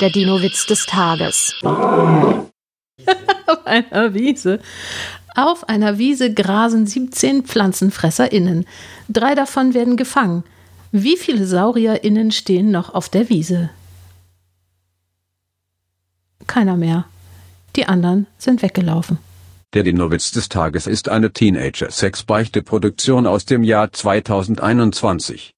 Der Dino-Witz des Tages. Auf einer Wiese. Auf einer Wiese grasen 17 PflanzenfresserInnen. Drei davon werden gefangen. Wie viele SaurierInnen stehen noch auf der Wiese? Keiner mehr. Die anderen sind weggelaufen. Der Dinowitz des Tages ist eine Teenager-Sex-Beichte-Produktion aus dem Jahr 2021.